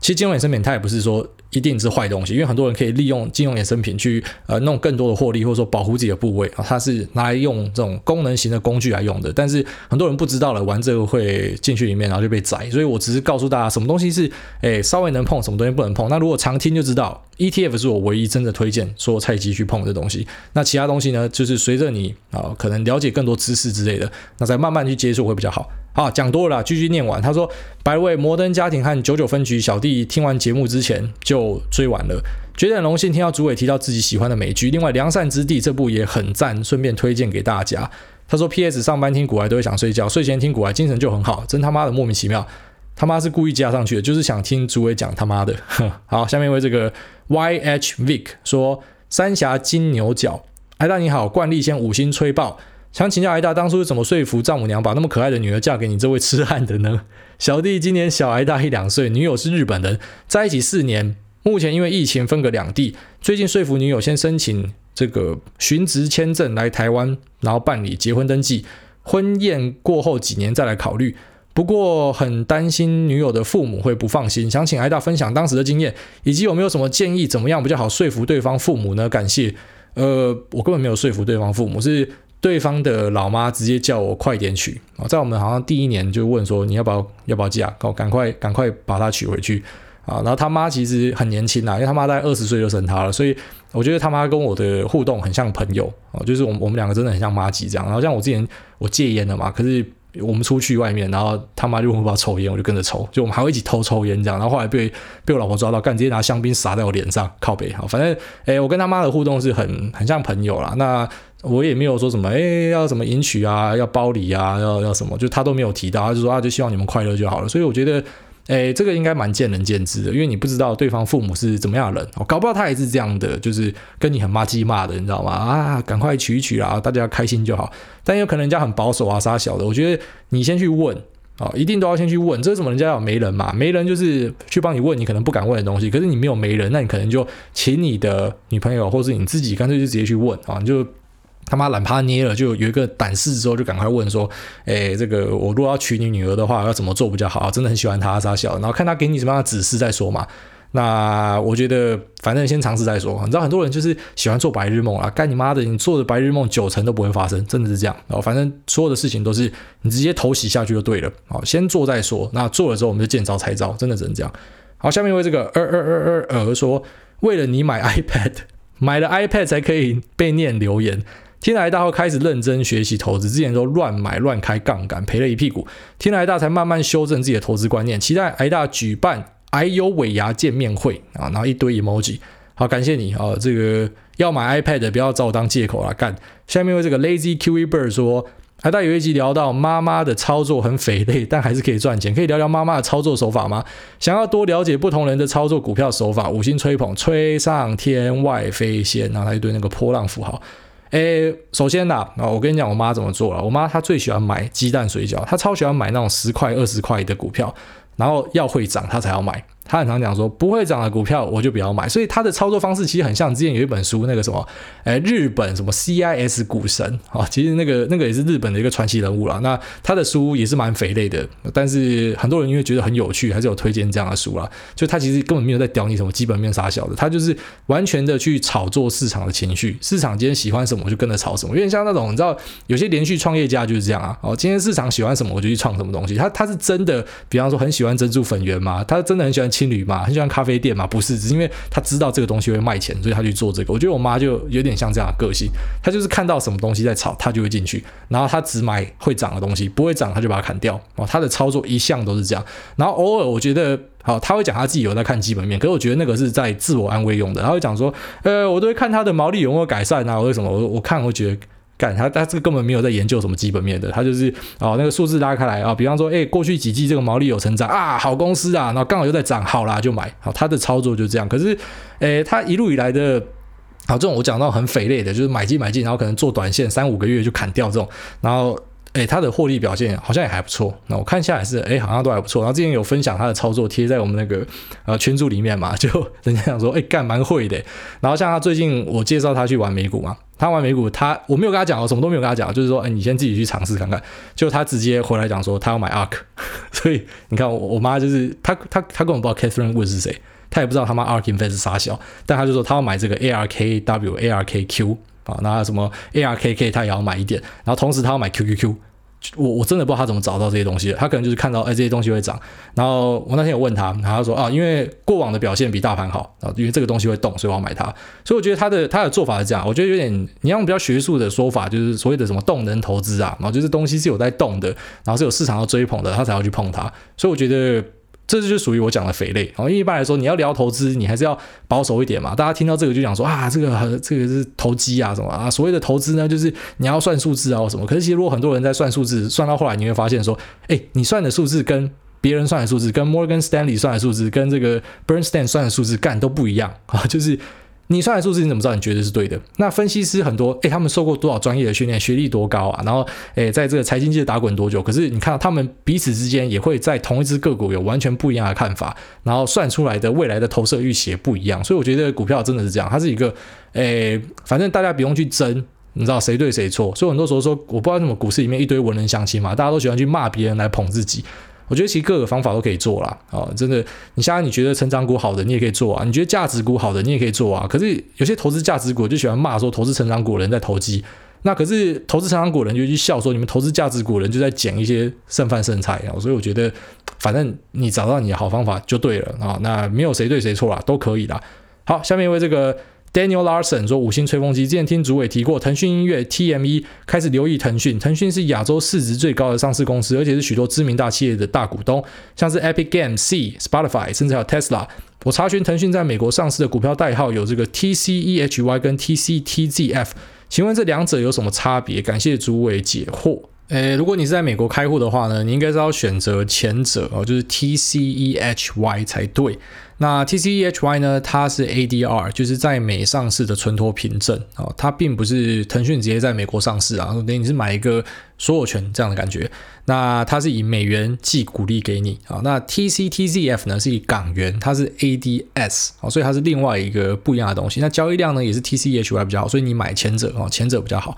其实金融衍生品它也不是说。一定是坏东西，因为很多人可以利用金融衍生品去呃弄更多的获利，或者说保护自己的部位啊，它是拿来用这种功能型的工具来用的。但是很多人不知道了，玩这个会进去里面，然后就被宰。所以我只是告诉大家，什么东西是诶稍微能碰，什么东西不能碰。那如果常听就知道，ETF 是我唯一真的推荐说菜鸡去碰的东西。那其他东西呢，就是随着你啊可能了解更多知识之类的，那再慢慢去接触会比较好。好，讲多了啦，继续念完。他说：“By the way，摩登家庭和九九分局小弟听完节目之前就追完了，觉得很荣幸听到主委提到自己喜欢的美剧。另外，《良善之地》这部也很赞，顺便推荐给大家。”他说：“P.S. 上班听股癌都会想睡觉，睡前听股癌精神就很好，真他妈的莫名其妙，他妈是故意加上去的，就是想听主委讲他妈的。”好，下面为这个 Y.H. Vic 说：“三峡金牛角，艾大你好，惯例先五星吹爆。”想请教癌大，当初是怎么说服丈母娘把那么可爱的女儿嫁给你这位痴汉的呢？小弟今年小癌大一两岁，女友是日本人，在一起四年，目前因为疫情分隔两地，最近说服女友先申请这个寻职签证来台湾，然后办理结婚登记，婚宴过后几年再来考虑。不过很担心女友的父母会不放心，想请艾大分享当时的经验，以及有没有什么建议，怎么样比较好说服对方父母呢？感谢。呃，我根本没有说服对方父母，是。对方的老妈直接叫我快点娶啊，在我们好像第一年就问说，你要不要要不要嫁，赶快赶快把她娶回去。啊，然后他妈其实很年轻啊，因为他妈大概二十岁就生他了，所以我觉得他妈跟我的互动很像朋友啊，就是我们我们两个真的很像妈吉这样。然后像我之前我戒烟了嘛，可是我们出去外面，然后他妈就问我抽烟，我就跟着抽，就我们还会一起偷抽烟这样。然后后来被被我老婆抓到，干直接拿香槟洒在我脸上，靠北好，反正诶，我跟他妈的互动是很很像朋友啦。那我也没有说什么诶，要什么迎娶啊，要包礼啊，要要什么，就他都没有提到，他就说啊，就希望你们快乐就好了。所以我觉得。诶，这个应该蛮见仁见智的，因为你不知道对方父母是怎么样的人，哦，搞不好他也是这样的，就是跟你很骂鸡骂的，你知道吗？啊，赶快娶一娶啊，大家开心就好。但有可能人家很保守啊，杀小的。我觉得你先去问啊，哦，一定都要先去问。这是什么？人家有媒人嘛？媒人就是去帮你问你可能不敢问的东西。可是你没有媒人，那你可能就请你的女朋友，或是你自己，干脆就直接去问啊，你就。他妈懒趴捏了，就有一个胆识之后，就赶快问说：“哎，这个我如果要娶你女儿的话，要怎么做比较好？真的很喜欢她，杀小，然后看他给你什么样的指示再说嘛。那我觉得，反正先尝试再说。你知道很多人就是喜欢做白日梦啊，干你妈的！你做的白日梦九成都不会发生，真的是这样。然后反正所有的事情都是你直接头洗下去就对了。好，先做再说。那做了之后，我们就见招拆招，真的只能这样。好，下面一位这个二二二二二说：为了你买 iPad，买了 iPad 才可以被念留言。天台大后开始认真学习投资，之前都乱买乱开杠杆，赔了一屁股。天台大才慢慢修正自己的投资观念，期待挨大举办癌友尾牙见面会啊，然后一堆 emoji。好，感谢你啊，这个要买 iPad 的不要找我当借口啦。干。下面为这个 Lazy Kiwi Bird 说，挨大有一集聊到妈妈的操作很匪类，但还是可以赚钱，可以聊聊妈妈的操作手法吗？想要多了解不同人的操作股票手法，五星吹捧，吹上天外飞仙，然后一堆那个波浪符号。诶，首先呐，啊，我跟你讲，我妈怎么做了。我妈她最喜欢买鸡蛋水饺，她超喜欢买那种十块、二十块的股票，然后要会涨，她才要买。他很常讲说，不会涨的股票我就不要买，所以他的操作方式其实很像之前有一本书那个什么，哎，日本什么 CIS 股神啊，其实那个那个也是日本的一个传奇人物啦。那他的书也是蛮匪类的，但是很多人因为觉得很有趣，还是有推荐这样的书啦。就他其实根本没有在屌你什么基本面啥小的，他就是完全的去炒作市场的情绪，市场今天喜欢什么我就跟着炒什么。有点像那种你知道有些连续创业家就是这样啊，哦，今天市场喜欢什么我就去创什么东西。他他是真的，比方说很喜欢珍珠粉圆嘛，他真的很喜欢青旅嘛，很喜欢。咖啡店嘛，不是，只是因为他知道这个东西会卖钱，所以他去做这个。我觉得我妈就有点像这样的个性，她就是看到什么东西在炒，她就会进去，然后她只买会涨的东西，不会涨她就把它砍掉。哦，她的操作一向都是这样。然后偶尔我觉得，好，他会讲他自己有在看基本面，可是我觉得那个是在自我安慰用的。他会讲说，呃，我都会看他的毛利有没有改善啊，为什么？我我看我觉得。干他，他这个根本没有在研究什么基本面的，他就是哦，那个数字拉开来啊，比方说，哎，过去几季这个毛利有成长啊，好公司啊，然后刚好又在涨，好啦就买，好，他的操作就这样。可是，哎，他一路以来的，好，这种我讲到很匪类的，就是买进买进，然后可能做短线三五个月就砍掉这种，然后。诶，他的获利表现好像也还不错。那我看下来是，诶，好像都还不错。然后之前有分享他的操作贴在我们那个呃群组里面嘛，就 人家想说，诶，干蛮会的。然后像他最近我介绍他去玩美股嘛，他玩美股，他我没有跟他讲，我什么都没有跟他讲，就是说，诶，你先自己去尝试看看。就他直接回来讲说，他要买 ARK。所以你看我我妈就是他他他根本不知道 Catherine Wood 是谁，他也不知道他妈 ARK Invest 是啥小，但他就说他要买这个 ARKW ARKQ。啊，那什么 ARKK 他也要买一点，然后同时他要买 QQQ，我我真的不知道他怎么找到这些东西的，他可能就是看到哎这些东西会涨，然后我那天有问他，然后他说啊，因为过往的表现比大盘好啊，因为这个东西会动，所以我要买它，所以我觉得他的他的做法是这样，我觉得有点你用比较学术的说法，就是所谓的什么动能投资啊，然后就是东西是有在动的，然后是有市场要追捧的，他才要去碰它，所以我觉得。这就是属于我讲的肥类，因为一般来说，你要聊投资，你还是要保守一点嘛。大家听到这个就讲说啊，这个这个是投机啊什么啊。所谓的投资呢，就是你要算数字啊什么。可是其实如果很多人在算数字，算到后来你会发现说，哎，你算的数字跟别人算的数字，跟 Morgan Stanley 算的数字，跟这个 Bernstein 算的数字干都不一样啊，就是。你算的数字你怎么知道你觉得是对的？那分析师很多，诶，他们受过多少专业的训练，学历多高啊？然后，诶，在这个财经界打滚多久？可是你看到他们彼此之间也会在同一只个股有完全不一样的看法，然后算出来的未来的投射预期也不一样。所以我觉得股票真的是这样，它是一个，诶，反正大家不用去争，你知道谁对谁错。所以很多时候说，我不知道为什么股市里面一堆文人相亲嘛，大家都喜欢去骂别人来捧自己。我觉得其实各个方法都可以做啦。啊，真的，你现在你觉得成长股好的，你也可以做啊；你觉得价值股好的，你也可以做啊。可是有些投资价值股就喜欢骂说投资成长股人在投机，那可是投资成长股人就去笑说你们投资价值股人就在捡一些剩饭剩菜啊。所以我觉得反正你找到你的好方法就对了啊。那没有谁对谁错啦，都可以啦。好，下面一位这个。Daniel Larson 说：“五星吹风机，之前听主委提过，腾讯音乐 TME 开始留意腾讯。腾讯是亚洲市值最高的上市公司，而且是许多知名大企业的大股东，像是 Epic Games、C、Spotify，甚至还有 Tesla。我查询腾讯在美国上市的股票代号有这个 TCEHY 跟 TCTZF，请问这两者有什么差别？感谢主委解惑。”诶，如果你是在美国开户的话呢，你应该是要选择前者哦，就是 TCEHY 才对。那 TCEHY 呢，它是 ADR，就是在美上市的存托凭证啊，它并不是腾讯直接在美国上市啊，等于你是买一个所有权这样的感觉。那它是以美元寄股利给你啊。那 TCTZF 呢是以港元，它是 ADS 啊，所以它是另外一个不一样的东西。那交易量呢也是 TCEHY 比较好，所以你买前者啊，前者比较好。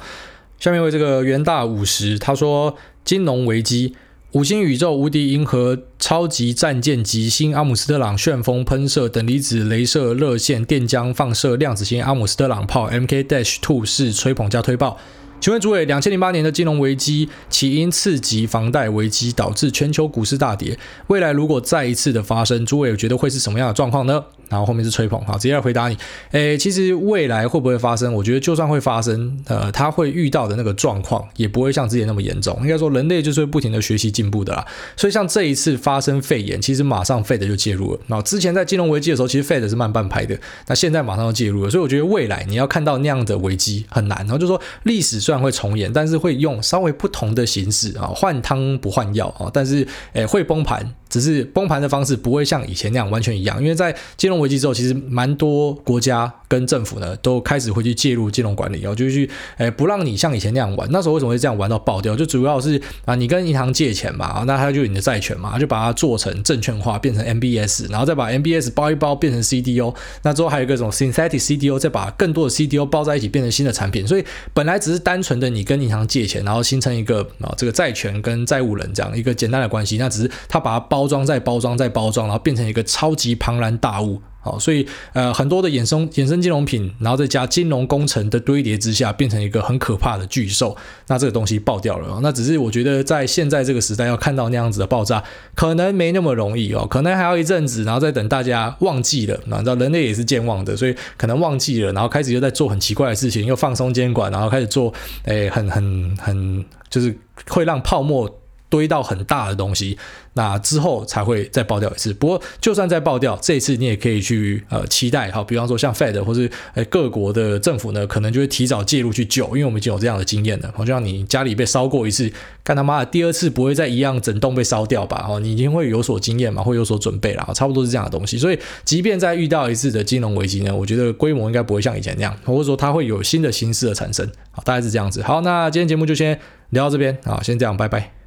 下面为这个元大五十，他说金融危机，五星宇宙、无敌银河、超级战舰、吉星、阿姆斯特朗、旋风喷射、等离子、镭射、热线、电浆放射、量子星、阿姆斯特朗炮、M K Dash Two 是吹捧加推爆。请问诸位，两千零八年的金融危机起因次级房贷危机，导致全球股市大跌。未来如果再一次的发生，诸位有觉得会是什么样的状况呢？然后后面是吹捧，好，直接来回答你。诶，其实未来会不会发生？我觉得就算会发生，呃，他会遇到的那个状况也不会像之前那么严重。应该说，人类就是会不停的学习进步的啦。所以像这一次发生肺炎，其实马上 Fed 就介入了。然后之前在金融危机的时候，其实 Fed 是慢半拍的，那现在马上就介入了。所以我觉得未来你要看到那样的危机很难。然后就说历史虽然会重演，但是会用稍微不同的形式啊，换汤不换药啊，但是诶会崩盘。只是崩盘的方式不会像以前那样完全一样，因为在金融危机之后，其实蛮多国家跟政府呢都开始会去介入金融管理，然后就去诶不让你像以前那样玩。那时候为什么会这样玩到爆掉？就主要是啊，你跟银行借钱嘛，那它就有你的债权嘛，就把它做成证券化，变成 MBS，然后再把 MBS 包一包变成 CDO，那之后还有各种 synthetic CDO，再把更多的 CDO 包在一起变成新的产品。所以本来只是单纯的你跟银行借钱，然后形成一个啊这个债权跟债务人这样一个简单的关系，那只是他把它包。包装再包装再包装，然后变成一个超级庞然大物，好，所以呃很多的衍生衍生金融品，然后再加金融工程的堆叠之下，变成一个很可怕的巨兽。那这个东西爆掉了，那只是我觉得在现在这个时代要看到那样子的爆炸，可能没那么容易哦，可能还要一阵子，然后再等大家忘记了，那你知道人类也是健忘的，所以可能忘记了，然后开始又在做很奇怪的事情，又放松监管，然后开始做诶很很很就是会让泡沫。堆到很大的东西，那之后才会再爆掉一次。不过，就算再爆掉，这一次你也可以去呃期待，好，比方说像 Fed 或是呃各国的政府呢，可能就会提早介入去救，因为我们已经有这样的经验了。好，像你家里被烧过一次，干他妈的第二次不会再一样整栋被烧掉吧？哦，你已经会有所经验嘛，会有所准备了，差不多是这样的东西。所以，即便再遇到一次的金融危机呢，我觉得规模应该不会像以前那样，或者说它会有新的形式的产生。好，大概是这样子。好，那今天节目就先聊到这边啊，先这样，拜拜。